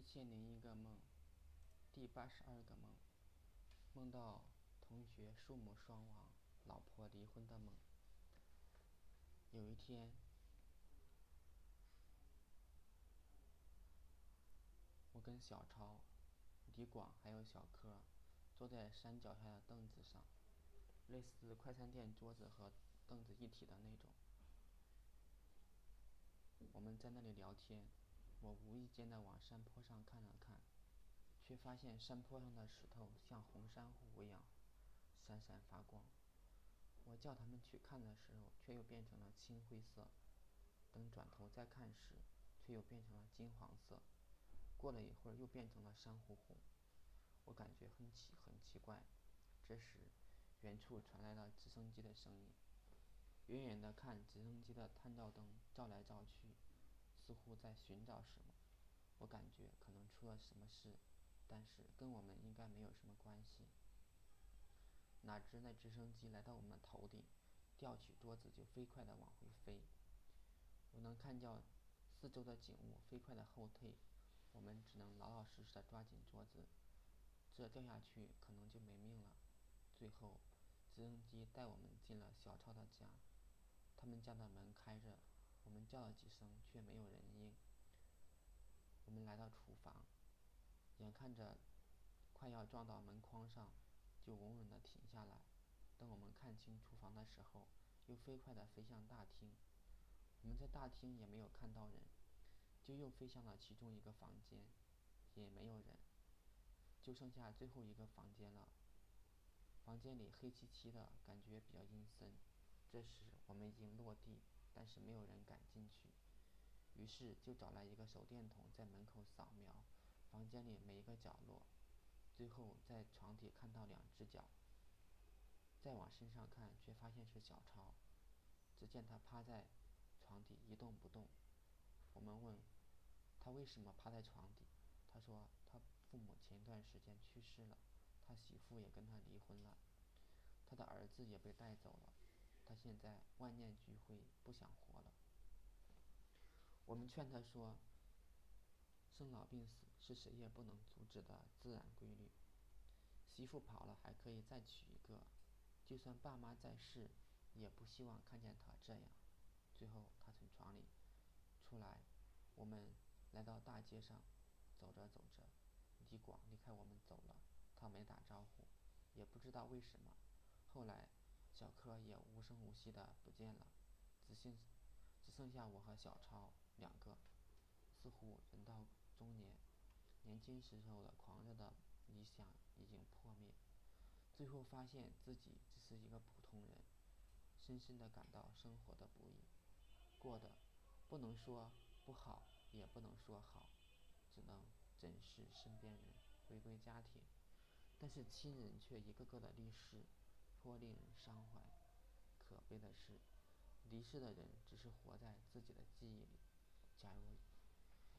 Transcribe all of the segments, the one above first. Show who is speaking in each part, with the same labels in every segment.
Speaker 1: 一千零一个梦，第八十二个梦，梦到同学父母双亡，老婆离婚的梦。有一天，我跟小超、李广还有小柯坐在山脚下的凳子上，类似快餐店桌子和凳子一体的那种。我们在那里聊天，我无意间的往山坡上看了看，却发现山坡上的石头像红珊瑚一样闪闪发光。我叫他们去看的时候，却又变成了青灰色；等转头再看时，却又变成了金黄色。过了一会儿，又变成了珊瑚红。我感觉很奇很奇怪。这时，远处传来了直升机的声音。远远的看，直升机的探照灯照来照去，似乎在寻找什么。我感觉可能出了什么事，但是跟我们应该没有什么关系。哪知那直升机来到我们头顶，吊起桌子就飞快地往回飞。我能看见四周的景物飞快地后退，我们只能老老实实地抓紧桌子，这掉下去可能就没命了。最后，直升机带我们进了小超的家。他们家的门开着，我们叫了几声，却没有人应。我们来到厨房，眼看着快要撞到门框上，就稳稳地停下来。等我们看清厨房的时候，又飞快地飞向大厅。我们在大厅也没有看到人，就又飞向了其中一个房间，也没有人，就剩下最后一个房间了。房间里黑漆漆的，感觉比较阴森。这时我们已经落地，但是没有人敢进去，于是就找来一个手电筒在门口扫描房间里每一个角落，最后在床底看到两只脚。再往身上看，却发现是小超。只见他趴在床底一动不动。我们问他为什么趴在床底，他说他父母前段时间去世了，他媳妇也跟他离婚了，他的儿子也被带走了。他现在万念俱灰，不想活了。我们劝他说：“生老病死是谁也不能阻止的自然规律，媳妇跑了还可以再娶一个，就算爸妈在世，也不希望看见他这样。”最后，他从床里出来，我们来到大街上，走着走着，李广离开我们走了，他没打招呼，也不知道为什么。后来。小柯也无声无息的不见了，只剩只剩下我和小超两个，似乎人到中年，年轻时候的狂热的理想已经破灭，最后发现自己只是一个普通人，深深的感到生活的不易，过得不能说不好，也不能说好，只能珍视身边人，回归家庭，但是亲人却一个个的离世。颇令人伤怀。可悲的是，离世的人只是活在自己的记忆里。假如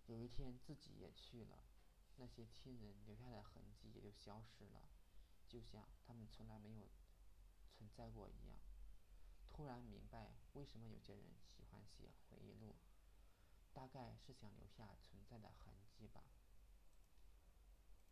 Speaker 1: 有一天自己也去了，那些亲人留下的痕迹也就消失了，就像他们从来没有存在过一样。突然明白为什么有些人喜欢写回忆录，大概是想留下存在的痕迹吧。